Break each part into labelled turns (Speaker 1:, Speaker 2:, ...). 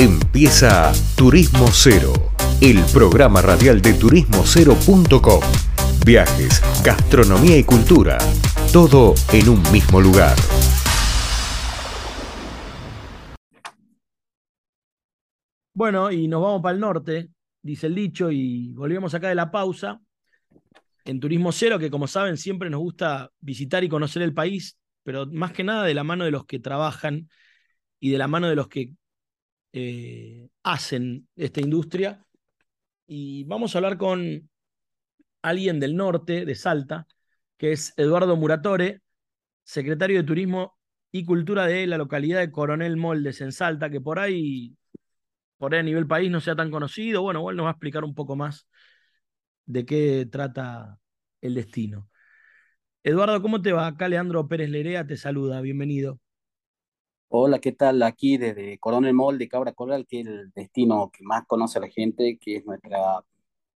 Speaker 1: Empieza Turismo Cero, el programa radial de turismocero.com. Viajes, gastronomía y cultura, todo en un mismo lugar.
Speaker 2: Bueno, y nos vamos para el norte, dice el dicho, y volvemos acá de la pausa. En Turismo Cero, que como saben, siempre nos gusta visitar y conocer el país, pero más que nada de la mano de los que trabajan y de la mano de los que eh, hacen esta industria. Y vamos a hablar con alguien del norte, de Salta, que es Eduardo Muratore, secretario de Turismo y Cultura de la localidad de Coronel Moldes en Salta, que por ahí, por ahí a nivel país no sea tan conocido. Bueno, igual nos va a explicar un poco más de qué trata el destino. Eduardo, ¿cómo te va? Acá Leandro Pérez Lerea te saluda, bienvenido.
Speaker 3: Hola, ¿qué tal? Aquí desde Coronel Mall de Cabra Corral, que es el destino que más conoce la gente, que es nuestra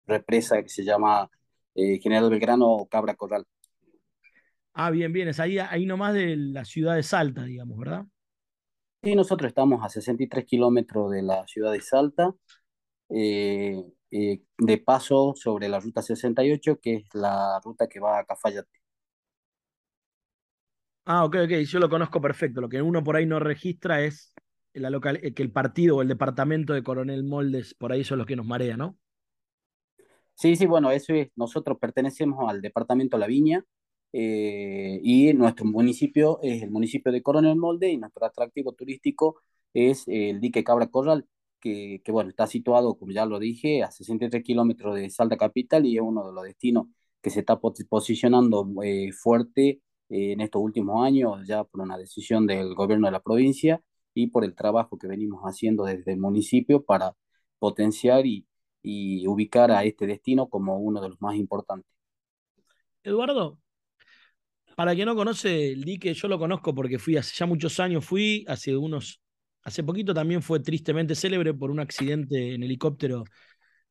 Speaker 3: represa que se llama eh, General Belgrano o Cabra Corral.
Speaker 2: Ah, bien, bien, es ahí, ahí nomás de la ciudad de Salta, digamos, ¿verdad?
Speaker 3: Sí, nosotros estamos a 63 kilómetros de la ciudad de Salta, eh, eh, de paso sobre la ruta 68, que es la ruta que va a Cafayate.
Speaker 2: Ah, ok, ok, yo lo conozco perfecto. Lo que uno por ahí no registra es la local, eh, que el partido o el departamento de Coronel Moldes, por ahí son los que nos marea, ¿no?
Speaker 3: Sí, sí, bueno, eso es, nosotros pertenecemos al departamento La Viña eh, y nuestro municipio es el municipio de Coronel Molde y nuestro atractivo turístico es el dique Cabra Corral, que, que bueno, está situado, como ya lo dije, a 63 kilómetros de Salta Capital y es uno de los destinos que se está posicionando eh, fuerte en estos últimos años, ya por una decisión del gobierno de la provincia y por el trabajo que venimos haciendo desde el municipio para potenciar y, y ubicar a este destino como uno de los más importantes.
Speaker 2: Eduardo, para quien no conoce el dique, yo lo conozco porque fui hace ya muchos años, fui hace unos, hace poquito también fue tristemente célebre por un accidente en helicóptero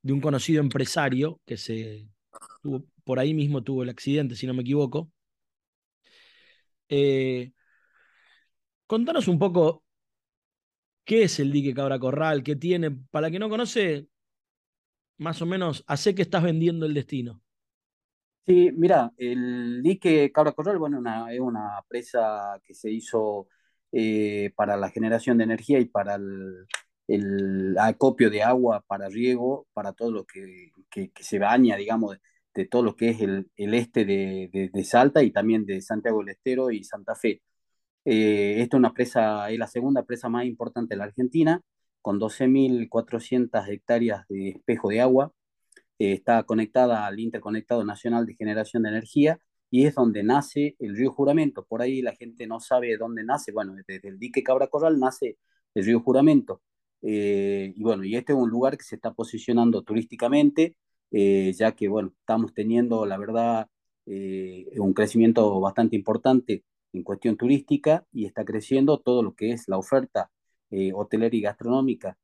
Speaker 2: de un conocido empresario que se tuvo, por ahí mismo tuvo el accidente, si no me equivoco. Eh, contanos un poco qué es el dique Cabra Corral, qué tiene. Para quien no conoce, más o menos, ¿hace que estás vendiendo el destino?
Speaker 3: Sí, mira, el dique Cabra Corral, bueno, una, es una presa que se hizo eh, para la generación de energía y para el, el acopio de agua para riego, para todo lo que, que, que se baña, digamos, de todo lo que es el, el este de, de, Salta y también de Santiago del Estero y Santa Fe. Eh, esta es una presa, es la segunda presa más importante de la Argentina, con 12.400 hectáreas de espejo de agua. Eh, está conectada al Interconectado Nacional de Generación de Energía y es donde nace el río Juramento. Por ahí la gente no sabe dónde nace. Bueno, desde el dique Cabra Corral nace el río Juramento. Eh, y bueno, y este es un lugar que se está posicionando turísticamente eh, ya que, bueno, estamos teniendo, la verdad, eh, un crecimiento bastante importante en cuestión turística y está creciendo todo lo que es la oferta eh, hotelera y gastronómica,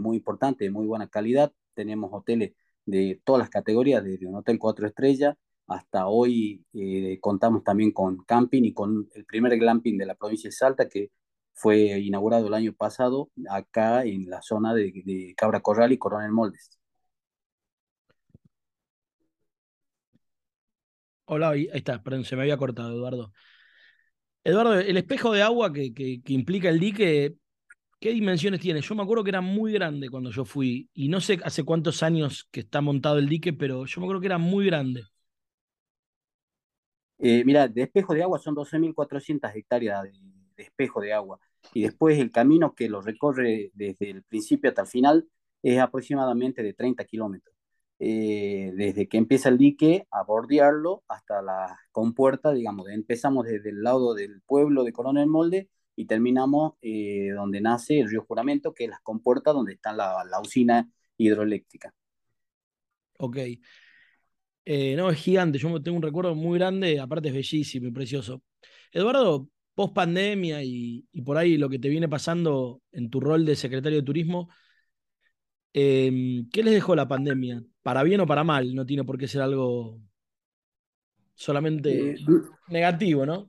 Speaker 3: muy importante, de muy buena calidad. Tenemos hoteles de todas las categorías, desde un hotel cuatro estrellas hasta hoy contamos también con camping y con el primer glamping de la provincia de Salta que fue inaugurado el año pasado acá en la zona de, de Cabra Corral y Coronel Moldes.
Speaker 2: Hola, ahí está, perdón, se me había cortado, Eduardo. Eduardo, el espejo de agua que, implica el dique, ¿qué dimensiones tiene? Yo me acuerdo que era muy grande cuando yo fui, y no sé hace cuántos años que está montado el dique, pero yo me acuerdo que era muy grande.
Speaker 3: Eh, mira, de espejo de agua son 12.400 hectáreas de, espejo de agua, y después el camino que lo recorre desde el principio hasta el final es aproximadamente de 30 kilómetros. Eh, desde que empieza el dique a bordearlo hasta la compuerta, digamos, empezamos desde el lado del pueblo de Coronel Molde y terminamos eh, donde nace el río Juramento, que es la compuerta donde está la, la usina hidroeléctrica.
Speaker 2: Ok. Eh, no, es gigante, yo tengo un recuerdo muy grande, aparte es bellísimo y precioso. Eduardo, post pandemia y, y por ahí lo que te viene pasando en tu rol de secretario de turismo, Em, ¿Qué les dejó la pandemia? Para bien o para mal, no tiene por qué ser algo solamente eh, negativo, ¿no?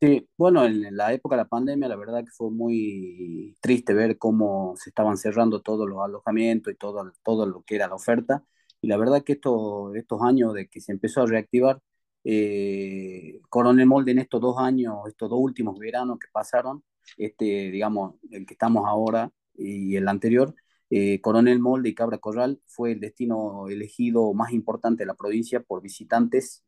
Speaker 3: Sí, bueno, en la época de la pandemia, la verdad que fue muy triste ver cómo se estaban cerrando todos los alojamientos y todo, todo lo que era la oferta. Y la verdad que esto, estos años de que se empezó a reactivar, eh, Coronel Molde en estos dos años, estos dos últimos veranos que pasaron, este, digamos, el que estamos ahora y el anterior, eh, Coronel Molde y Cabra Corral fue el destino elegido más importante de la provincia por visitantes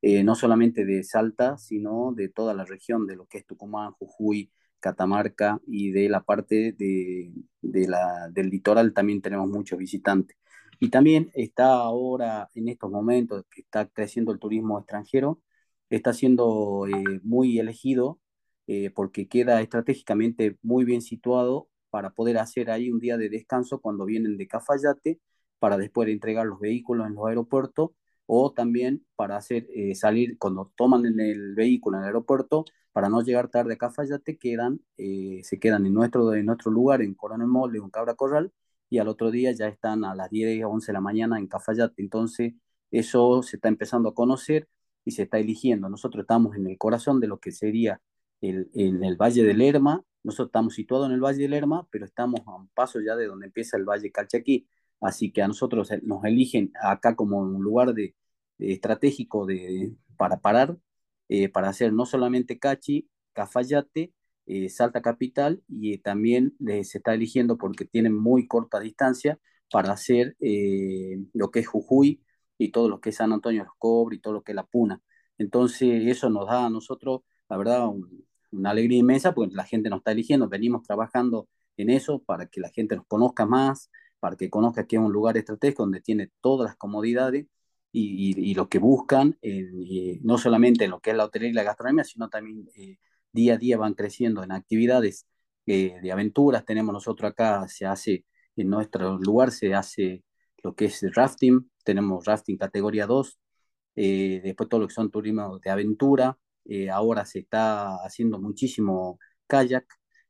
Speaker 3: eh, no solamente de Salta, sino de toda la región, de lo que es Tucumán, Jujuy, Catamarca y de la parte de, del litoral también tenemos muchos visitantes. Y también está ahora, en estos momentos, que está creciendo el turismo extranjero, está siendo eh, muy elegido porque queda estratégicamente muy bien situado para poder hacer ahí un día de descanso cuando vienen de Cafayate, para después entregar los vehículos en los aeropuertos o también para hacer eh, salir, cuando toman el vehículo en el aeropuerto, para no llegar tarde a Cafayate, quedan, eh, se quedan en nuestro, en nuestro lugar, en Coronel Mole, en Cabra Corral, y al otro día ya están a las 10 o 11 de la mañana en Cafayate. Entonces, eso se está empezando a conocer y se está eligiendo. Nosotros estamos en el corazón de lo que sería el, en el Valle del Lerma. Nosotros estamos situados en el Valle del Lerma, pero estamos a un paso ya de donde empieza el Valle Calchaquí. Así que a nosotros nos eligen acá como un lugar de, estratégico de, para parar, eh, para hacer no solamente Cachi, Cafayate, eh, Salta Capital, y también se está eligiendo porque tienen muy corta distancia para hacer eh, lo que es Jujuy y todo lo que es San Antonio de los Cobre y todo lo que es La Puna. Entonces eso nos da a nosotros, la verdad, una alegría inmensa porque la gente nos está eligiendo, venimos trabajando en eso para que la gente nos conozca más, para que conozca que es un lugar estratégico donde tiene todas las comodidades y, lo que buscan, eh, no solamente en lo que es la hotelería y la gastronomía, sino también eh, día a día van creciendo en actividades eh, de aventuras. Tenemos nosotros acá, se hace, en nuestro lugar se hace lo que es rafting, tenemos rafting categoría 2, después todo lo que son turismo de aventura, ahora se está haciendo muchísimo kayak,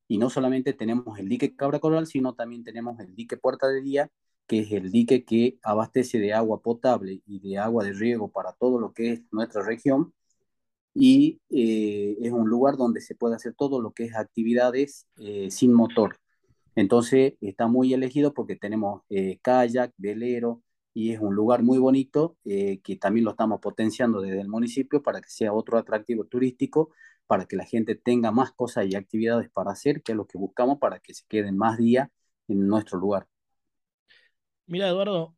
Speaker 3: y no solamente tenemos el dique Cabra Coral, sino también tenemos el dique Puerta de Día, que es el dique que abastece de agua potable y de agua de riego para todo lo que es nuestra región. Y eh, es un lugar donde se puede hacer todo lo que es actividades eh, sin motor. Entonces está muy elegido porque tenemos eh, kayak, velero, y es un lugar muy bonito que también lo estamos potenciando desde el municipio para que sea otro atractivo turístico para que la gente tenga más cosas y actividades para hacer, que es lo que buscamos para que se queden más días en nuestro lugar.
Speaker 2: Mira, Eduardo,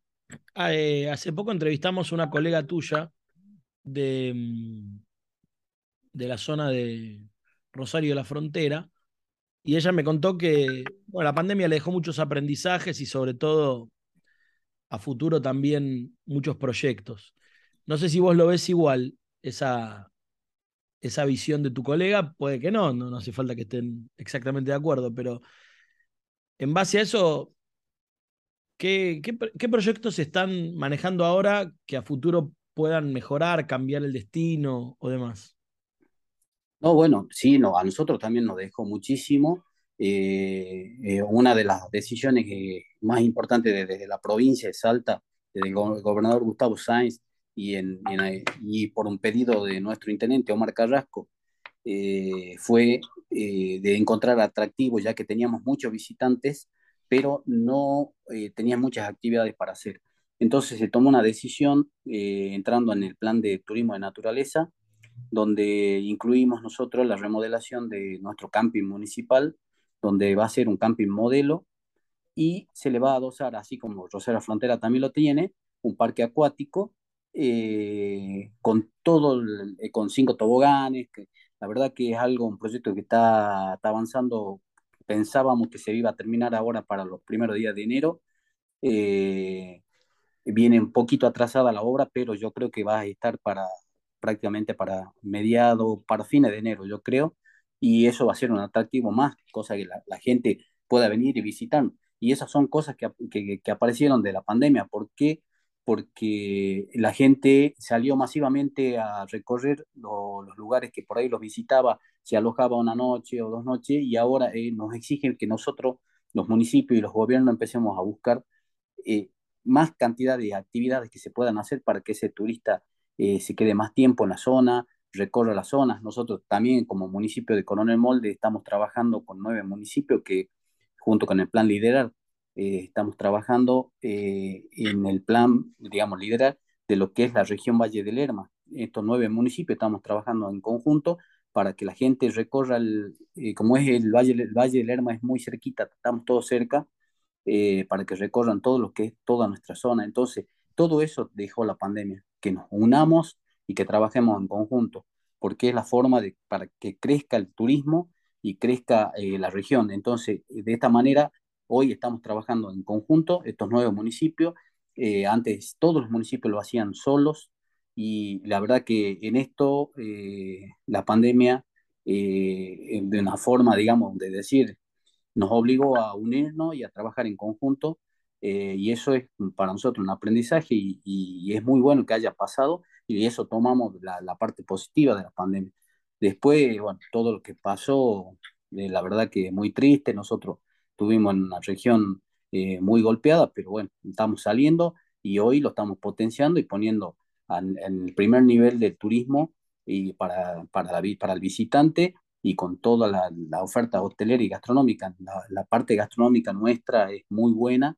Speaker 2: ah, eh, hace poco entrevistamos a una colega tuya de, mm, de la zona de Rosario de la Frontera, y ella me contó que la pandemia le dejó muchos aprendizajes y sobre todo a futuro también muchos proyectos. No sé si vos lo ves igual, esa, esa visión de tu colega, puede que no, no, hace falta que estén exactamente de acuerdo, pero en base a eso, ¿qué, qué, proyectos se están manejando ahora que a futuro puedan mejorar, cambiar el destino o demás?
Speaker 3: No, bueno, sí, no, a nosotros también nos dejó muchísimo. Eh, eh, una de las decisiones que, más importantes desde, la provincia de Salta, desde el gobernador Gustavo Sáenz, y, en, y por un pedido de nuestro intendente Omar Carrasco, eh, fue eh, de encontrar atractivo, ya que teníamos muchos visitantes, pero no eh, tenían muchas actividades para hacer. Entonces se tomó una decisión entrando en el plan de turismo de naturaleza, donde incluimos nosotros la remodelación de nuestro camping municipal, donde va a ser un camping modelo y se le va a adosar, así como Rosera Frontera también lo tiene, un parque acuático eh, con todo, eh, con cinco toboganes, que la verdad que es algo, un proyecto que está, está, avanzando, pensábamos que se iba a terminar ahora para los primeros días de enero, eh, viene un poquito atrasada la obra, pero yo creo que va a estar para prácticamente para mediados, para fines de enero, yo creo, y eso va a ser un atractivo más, cosa que la, gente pueda venir y visitar. Y esas son cosas que, que, aparecieron de la pandemia, porque porque la gente salió masivamente a recorrer los lugares que por ahí los visitaba, se alojaba una noche o dos noches y ahora eh, nos exigen que nosotros, los municipios y los gobiernos, empecemos a buscar eh, más cantidad de actividades que se puedan hacer para que ese turista eh, se quede más tiempo en la zona, recorra las zonas. Nosotros también como municipio de Coronel Molde estamos trabajando con nueve municipios que junto con el plan Liderar eh, estamos trabajando eh, en el plan, digamos, Liderar de lo que es la región Valle del Lerma. Estos nueve municipios estamos trabajando en conjunto para que la gente recorra, el, eh, como es el Valle, el Valle del Lerma es muy cerquita, estamos todos cerca, para que recorran todo lo que es toda nuestra zona. Entonces, todo eso dejó la pandemia, que nos unamos y que trabajemos en conjunto, porque es la forma de, para que crezca el turismo y crezca eh, la región. Entonces, de esta manera, hoy estamos trabajando en conjunto, estos nuevos municipios. Eh, antes todos los municipios lo hacían solos y la verdad que en esto eh, la pandemia, de una forma, digamos, de decir, nos obligó a unirnos y a trabajar en conjunto. y eso es para nosotros un aprendizaje y, y, es muy bueno que haya pasado y eso tomamos la, la parte positiva de la pandemia. Después, bueno, todo lo que pasó, eh, la verdad que muy triste, nosotros tuvimos en una región eh, muy golpeada, pero bueno, estamos saliendo y hoy lo estamos potenciando y poniendo en, el primer nivel del turismo y para, para, la, para el visitante y con toda la, la oferta hotelera y gastronómica. La, la, parte gastronómica nuestra es muy buena.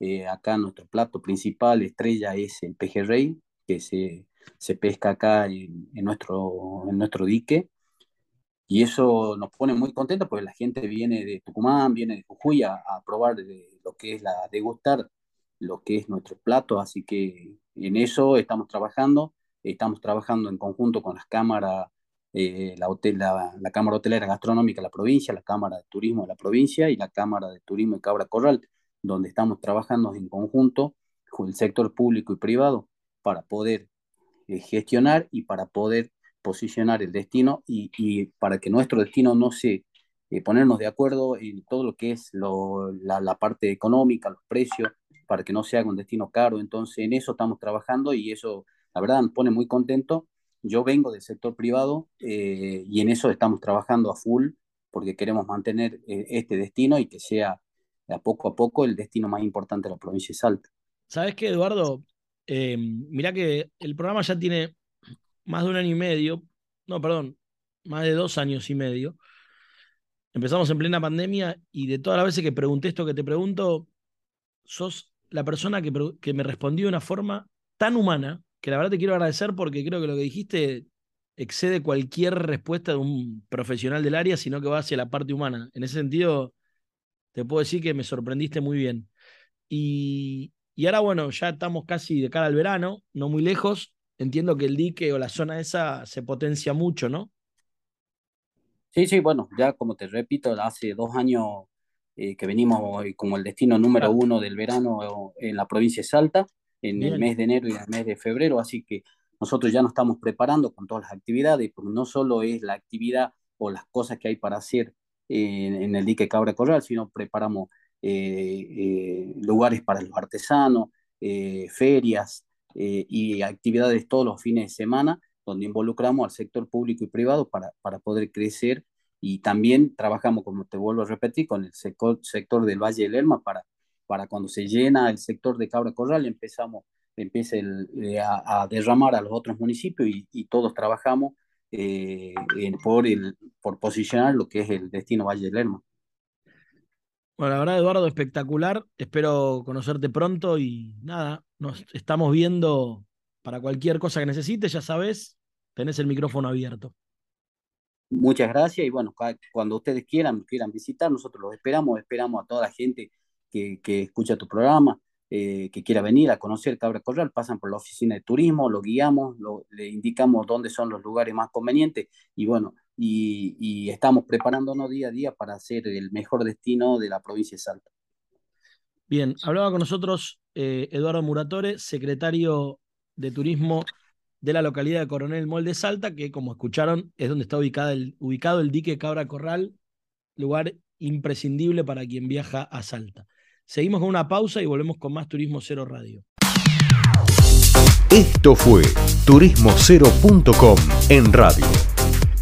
Speaker 3: Eh, acá nuestro plato principal, estrella, es el pejerrey, que se se pesca acá en, nuestro, en nuestro dique. Y eso nos pone muy contentos porque la gente viene de Tucumán, viene de Jujuy a, probar lo que es la degustar lo que es nuestro plato, así que en eso estamos trabajando, estamos trabajando en conjunto con las cámaras, eh, la, hotel, la, la, Cámara Hotelera Gastronómica de la provincia, la Cámara de Turismo de la provincia y la Cámara de Turismo de Cabra Corral, donde estamos trabajando en conjunto con el sector público y privado para poder eh, gestionar y para poder posicionar el destino y, para que nuestro destino no se eh, ponernos de acuerdo en todo lo que es lo, la, parte económica, los precios, para que no se haga un destino caro. Entonces, en eso estamos trabajando y eso, la verdad, pone muy contento. Yo vengo del sector privado eh, y en eso estamos trabajando a full porque queremos mantener eh, este destino y que sea a poco a poco el destino más importante de la provincia de Salta.
Speaker 2: ¿Sabes qué, Eduardo? Eh, mirá que el programa ya tiene más de un año y medio, no, perdón, más de dos años y medio. Empezamos en plena pandemia y de todas las veces que pregunté esto que te pregunto, sos la persona que, que me respondió de una forma tan humana que la verdad te quiero agradecer porque creo que lo que dijiste excede cualquier respuesta de un profesional del área, sino que va hacia la parte humana. En ese sentido, te puedo decir que me sorprendiste muy bien. Y, y ahora, bueno, ya estamos casi de cara al verano, no muy lejos. Entiendo que el dique o la zona esa se potencia mucho, ¿no?
Speaker 3: Sí, sí, bueno, ya como te repito, hace dos años eh, que venimos como el destino número uno del verano en la provincia de Salta, en el mes de enero y el mes de febrero, así que nosotros ya nos estamos preparando con todas las actividades, porque no solo es la actividad o las cosas que hay para hacer en, en el dique Cabra Corral, sino preparamos eh, eh, lugares para los artesanos, eh, ferias y actividades todos los fines de semana, donde involucramos al sector público y privado para, para poder crecer y también trabajamos, como te vuelvo a repetir, con el sector, del Valle del Lerma para, para cuando se llena el sector de Cabra Corral, empezamos a, derramar a los otros municipios y, todos trabajamos por, el, por posicionar lo que es el destino Valle del Lerma.
Speaker 2: Bueno, la verdad, Eduardo, espectacular. Espero conocerte pronto y nada, nos estamos viendo para cualquier cosa que necesites, ya sabes, tenés el micrófono abierto.
Speaker 3: Muchas gracias y bueno, cuando ustedes quieran, quieran visitar, nosotros los esperamos, esperamos a toda la gente que, que escucha tu programa, eh, que quiera venir a conocer Cabra Corral, pasan por la oficina de turismo, lo guiamos, lo, le indicamos dónde son los lugares más convenientes y bueno, y, estamos preparándonos día a día para ser el mejor destino de la provincia de Salta.
Speaker 2: Bien, hablaba con nosotros eh, Eduardo Muratore, secretario de Turismo de la localidad de Coronel Molde Salta, que como escucharon es donde está ubicado el, ubicado el dique Cabra Corral, lugar imprescindible para quien viaja a Salta. Seguimos con una pausa y volvemos con más Turismo Cero Radio.
Speaker 1: Esto fue turismocero.com en radio